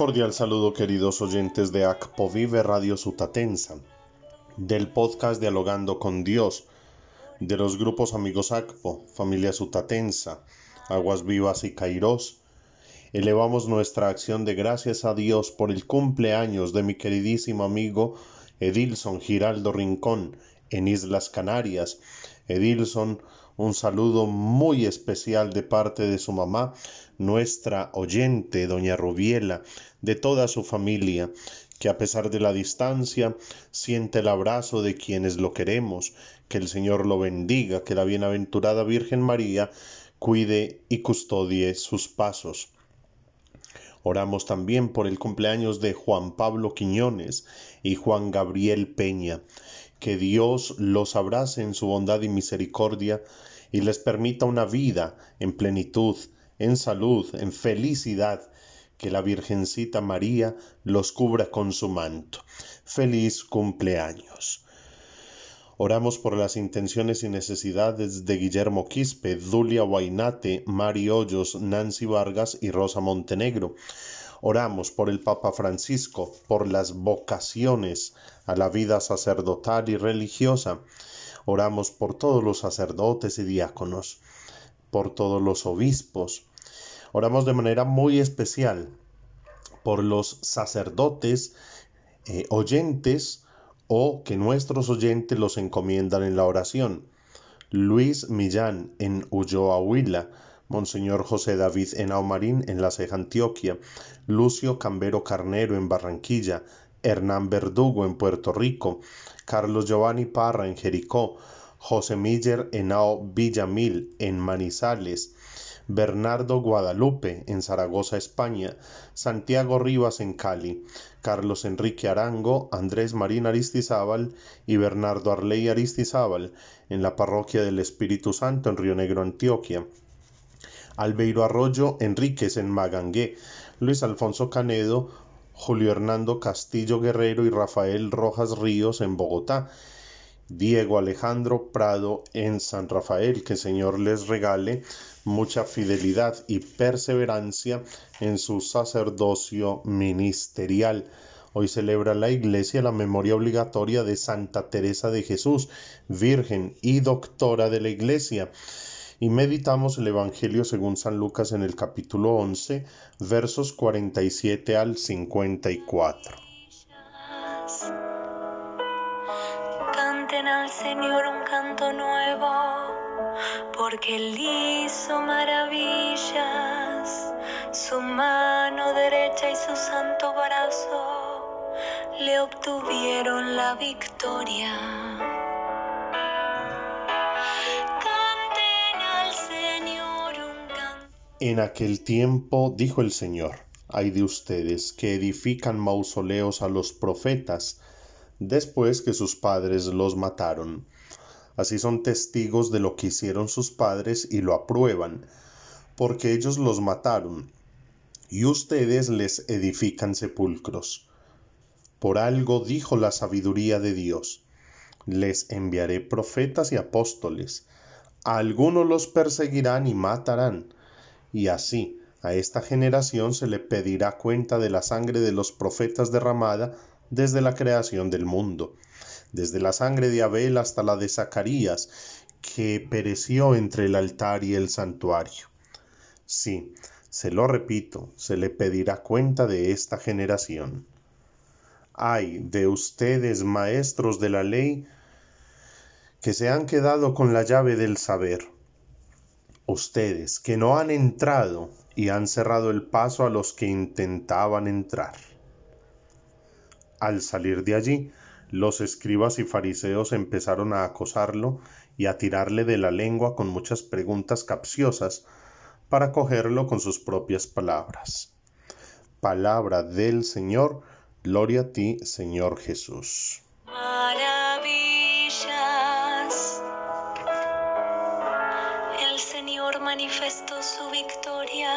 Cordial saludo queridos oyentes de ACPO Vive Radio Sutatensa, del podcast Dialogando con Dios, de los grupos Amigos ACPO, Familia Sutatensa, Aguas Vivas y Cairós. Elevamos nuestra acción de gracias a Dios por el cumpleaños de mi queridísimo amigo Edilson Giraldo Rincón en Islas Canarias. Edilson, un saludo muy especial de parte de su mamá, nuestra oyente, doña Rubiela, de toda su familia, que a pesar de la distancia siente el abrazo de quienes lo queremos, que el Señor lo bendiga, que la bienaventurada Virgen María cuide y custodie sus pasos. Oramos también por el cumpleaños de Juan Pablo Quiñones y Juan Gabriel Peña. Que Dios los abrace en su bondad y misericordia y les permita una vida en plenitud, en salud, en felicidad, que la Virgencita María los cubra con su manto. Feliz cumpleaños. Oramos por las intenciones y necesidades de Guillermo Quispe, Dulia Guainate, Mari Hoyos, Nancy Vargas y Rosa Montenegro. Oramos por el Papa Francisco, por las vocaciones a la vida sacerdotal y religiosa. Oramos por todos los sacerdotes y diáconos, por todos los obispos. Oramos de manera muy especial por los sacerdotes eh, oyentes o que nuestros oyentes los encomiendan en la oración. Luis Millán en Ulloa Huila, Monseñor José David en Aumarín en La Ceja Antioquia, Lucio Cambero Carnero en Barranquilla, Hernán Verdugo en Puerto Rico, Carlos Giovanni Parra en Jericó, José Miller Henao Villamil en Manizales, Bernardo Guadalupe en Zaragoza, España, Santiago Rivas en Cali, Carlos Enrique Arango, Andrés Marín Aristizábal y Bernardo Arley Aristizábal en la parroquia del Espíritu Santo en Río Negro, Antioquia. Albeiro Arroyo Enríquez en Magangué, Luis Alfonso Canedo, Julio Hernando Castillo Guerrero y Rafael Rojas Ríos en Bogotá, Diego Alejandro Prado en San Rafael, que el Señor les regale mucha fidelidad y perseverancia en su sacerdocio ministerial. Hoy celebra la Iglesia la memoria obligatoria de Santa Teresa de Jesús, Virgen y Doctora de la Iglesia. Y meditamos el Evangelio según San Lucas en el capítulo 11, versos 47 al 54. Canten al Señor un canto nuevo porque él hizo maravillas, su mano derecha y su santo brazo le obtuvieron la victoria. En aquel tiempo dijo el Señor, hay de ustedes que edifican mausoleos a los profetas, después que sus padres los mataron Así son testigos de lo que hicieron sus padres y lo aprueban, porque ellos los mataron, y ustedes les edifican sepulcros. Por algo dijo la sabiduría de Dios, les enviaré profetas y apóstoles, algunos los perseguirán y matarán, y así a esta generación se le pedirá cuenta de la sangre de los profetas derramada desde la creación del mundo desde la sangre de Abel hasta la de Zacarías, que pereció entre el altar y el santuario. Sí, se lo repito, se le pedirá cuenta de esta generación. Ay de ustedes, maestros de la ley, que se han quedado con la llave del saber. Ustedes que no han entrado y han cerrado el paso a los que intentaban entrar. Al salir de allí, los escribas y fariseos empezaron a acosarlo y a tirarle de la lengua con muchas preguntas capciosas para cogerlo con sus propias palabras. Palabra del Señor, gloria a ti, Señor Jesús. Manifestó su victoria,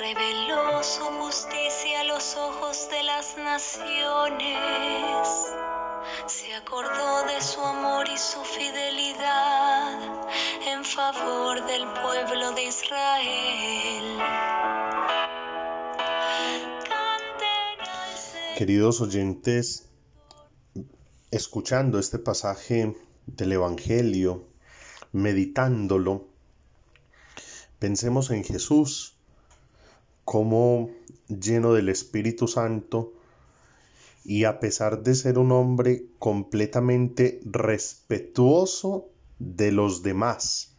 reveló su justicia a los ojos de las naciones se acordó de su amor y su fidelidad en favor del pueblo de Israel. Queridos oyentes, escuchando este pasaje del Evangelio, meditándolo, pensemos en Jesús como lleno del Espíritu Santo y a pesar de ser un hombre completamente respetuoso de los demás,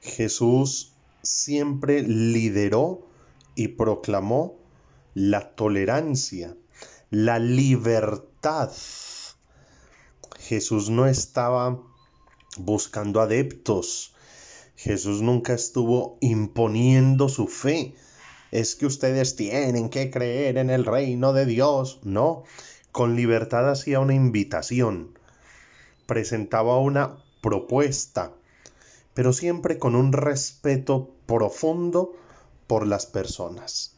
Jesús siempre lideró y proclamó la tolerancia, la libertad. Jesús no estaba buscando adeptos. Jesús nunca estuvo imponiendo su fe. Es que ustedes tienen que creer en el reino de Dios. No, con libertad hacía una invitación, presentaba una propuesta, pero siempre con un respeto profundo por las personas.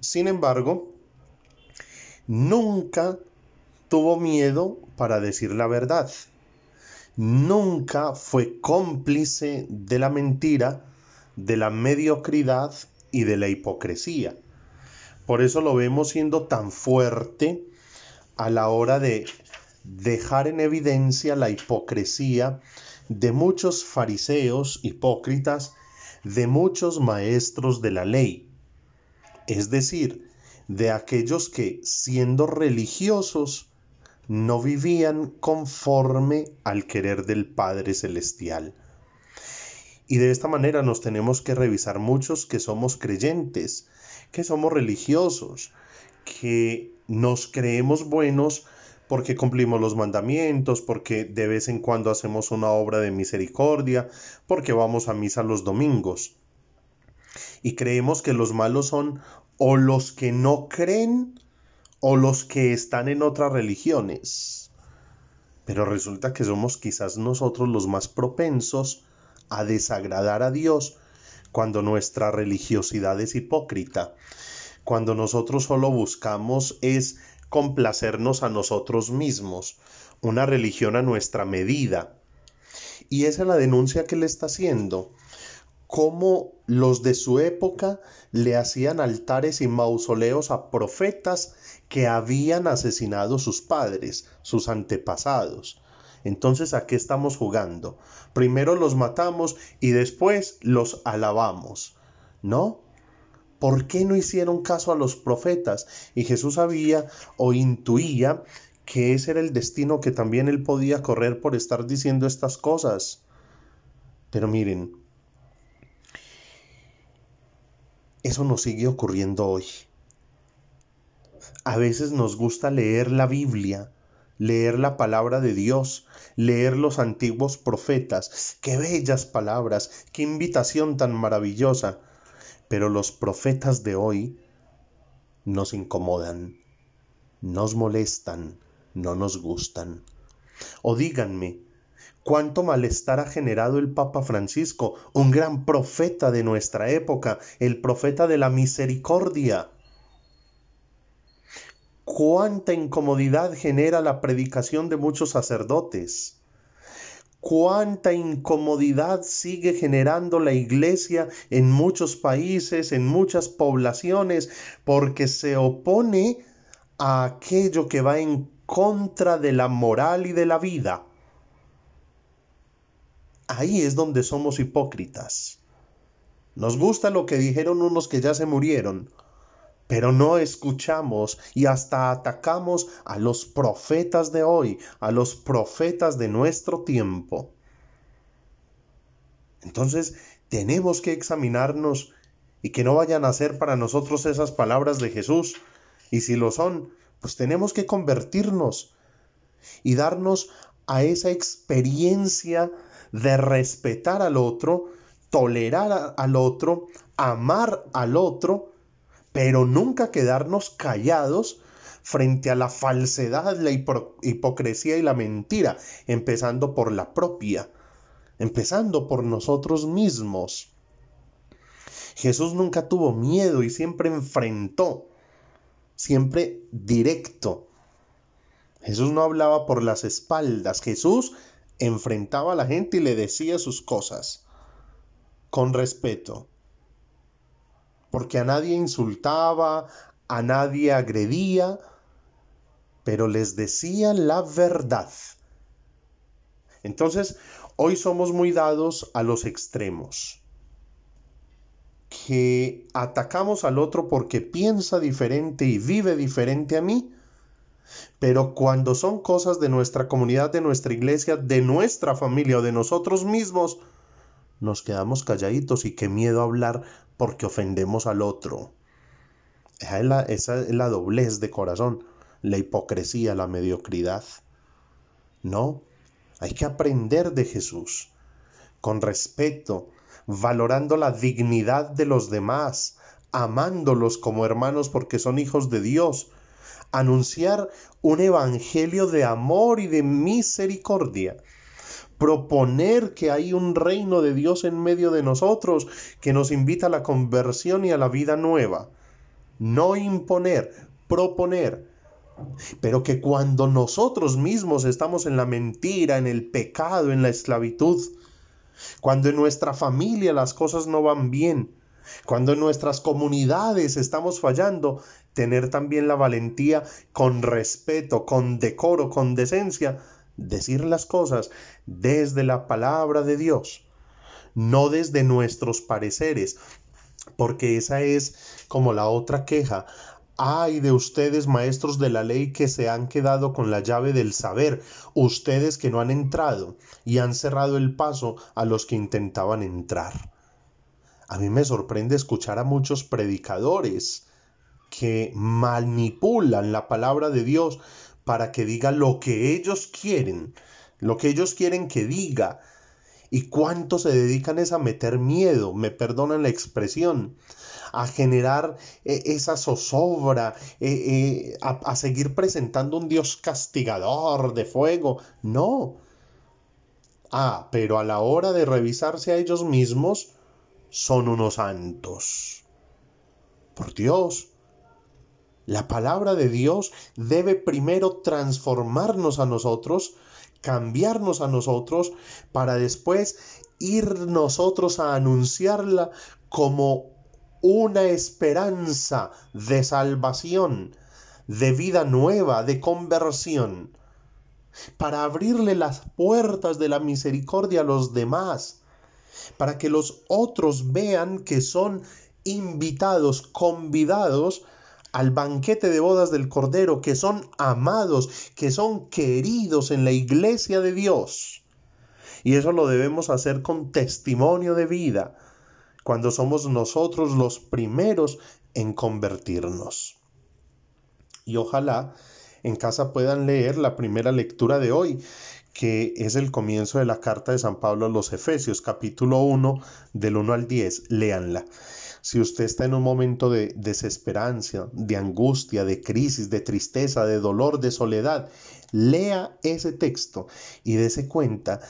Sin embargo, nunca tuvo miedo para decir la verdad. Nunca fue cómplice de la mentira, de la mediocridad y de la hipocresía. Por eso lo vemos siendo tan fuerte a la hora de dejar en evidencia la hipocresía de muchos fariseos hipócritas, de muchos maestros de la ley es decir, de aquellos que, siendo religiosos, no vivían conforme al querer del Padre Celestial. Y de esta manera nos tenemos que revisar muchos que somos creyentes, que somos religiosos, que nos creemos buenos porque cumplimos los mandamientos, porque de vez en cuando hacemos una obra de misericordia, porque vamos a misa los domingos y creemos que los malos son o los que no creen o los que están en otras religiones. Pero resulta que somos quizás nosotros los más propensos a desagradar a Dios cuando nuestra religiosidad es hipócrita, cuando nosotros solo buscamos es complacernos a nosotros mismos, una religión a nuestra medida. Y esa es la denuncia que él está haciendo cómo los de su época le hacían altares y mausoleos a profetas que habían asesinado sus padres, sus antepasados. Entonces, ¿a qué estamos jugando? Primero los matamos y después los alabamos. ¿No? ¿Por qué no hicieron caso a los profetas? Y Jesús sabía o intuía que ese era el destino que también él podía correr por estar diciendo estas cosas. Pero miren, Eso nos sigue ocurriendo hoy. A veces nos gusta leer la Biblia, leer la palabra de Dios, leer los antiguos profetas. Qué bellas palabras, qué invitación tan maravillosa. Pero los profetas de hoy nos incomodan, nos molestan, no nos gustan. O díganme, cuánto malestar ha generado el Papa Francisco, un gran profeta de nuestra época, el profeta de la misericordia. Cuánta incomodidad genera la predicación de muchos sacerdotes. Cuánta incomodidad sigue generando la iglesia en muchos países, en muchas poblaciones, porque se opone a aquello que va en contra de la moral y de la vida. Ahí es donde somos hipócritas. Nos gusta lo que dijeron unos que ya se murieron, pero no escuchamos y hasta atacamos a los profetas de hoy, a los profetas de nuestro tiempo. Entonces tenemos que examinarnos y que no vayan a ser para nosotros esas palabras de Jesús. Y si lo son, pues tenemos que convertirnos y darnos a esa experiencia de respetar al otro, tolerar al otro, amar al otro, pero nunca quedarnos callados frente a la falsedad, la hipocresía y la mentira, empezando por la propia, empezando por nosotros mismos. Jesús nunca tuvo miedo y siempre enfrentó, siempre directo. Jesús no hablaba por las espaldas, Jesús enfrentaba a la gente y le decía sus cosas con respeto. Porque a nadie insultaba, a nadie agredía, pero les decía la verdad. Entonces, hoy somos muy dados a los extremos, que atacamos al otro porque piensa diferente y vive diferente a mí, pero cuando son cosas de nuestra comunidad, de nuestra iglesia, de nuestra familia o de nosotros mismos, nos quedamos calladitos y qué miedo hablar porque ofendemos al otro. Esa es la, esa es la doblez de corazón, la hipocresía, la mediocridad. No, hay que aprender de Jesús, con respeto, valorando la dignidad de los demás, amándolos como hermanos porque son hijos de Dios, anunciar un evangelio de amor y de misericordia proponer que hay un reino de Dios en medio de nosotros que nos invita a la conversión y a la vida nueva. No imponer, proponer. Pero que cuando nosotros mismos estamos en la mentira, en el pecado, en la esclavitud, cuando en nuestra familia las cosas no van bien, cuando en nuestras comunidades estamos fallando, tener también la valentía con respeto, con decoro, con decencia, decir las cosas desde la palabra de Dios, no desde nuestros pareceres, porque esa es como la otra queja. Ay de ustedes, maestros de la ley, que se han quedado con la llave del saber, ustedes que no han entrado y han cerrado el paso a los que intentaban entrar. A mí me sorprende escuchar a muchos predicadores que manipulan la palabra de Dios para que diga lo que ellos quieren, lo que ellos quieren que diga. ¿Y cuánto se dedican es a meter miedo? Me perdonan la expresión a generar eh, esa zozobra, eh, eh, a, a seguir presentando un Dios castigador de fuego. No. Ah, pero a la hora de revisarse a ellos mismos, son unos santos. Por Dios, la palabra de Dios debe primero transformarnos a nosotros, cambiarnos a nosotros, para después ir nosotros a anunciarla como una esperanza de salvación, de vida nueva, de conversión, para abrirle las puertas de la misericordia a los demás, para que los otros vean que son invitados, convidados al banquete de bodas del Cordero, que son amados, que son queridos en la iglesia de Dios. Y eso lo debemos hacer con testimonio de vida, cuando somos nosotros los primeros en convertirnos. Y ojalá en casa puedan leer la primera lectura de hoy, que es el comienzo de la carta de San Pablo a los Efesios, capítulo 1, del 1 al 10. Léanla. Si usted está en un momento de desesperanza, de angustia, de crisis, de tristeza, de dolor, de soledad, lea ese texto y dése cuenta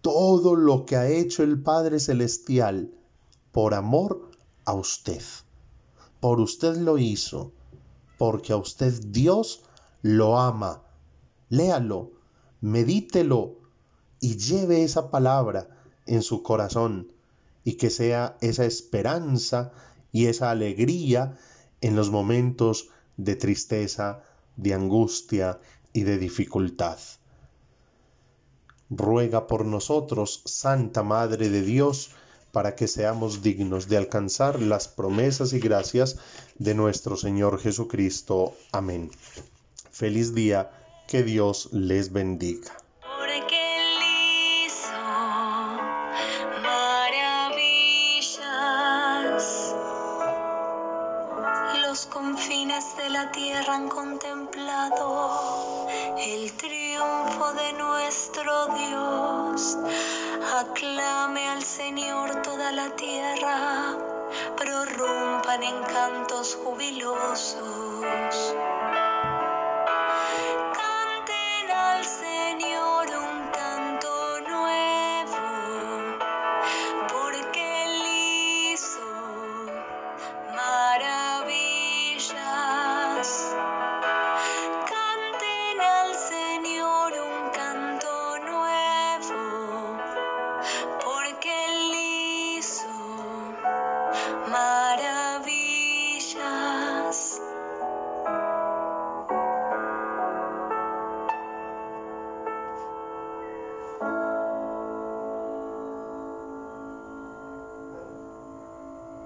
todo lo que ha hecho el Padre Celestial por amor a usted. Por usted lo hizo, porque a usted Dios lo ama. Léalo, medítelo y lleve esa palabra en su corazón y que sea esa esperanza y esa alegría en los momentos de tristeza, de angustia y de dificultad. Ruega por nosotros, Santa Madre de Dios, para que seamos dignos de alcanzar las promesas y gracias de nuestro Señor Jesucristo. Amén. Feliz día, que Dios les bendiga. confines de la tierra han contemplado el triunfo de nuestro Dios. Aclame al Señor toda la tierra, prorrumpan en cantos jubilosos.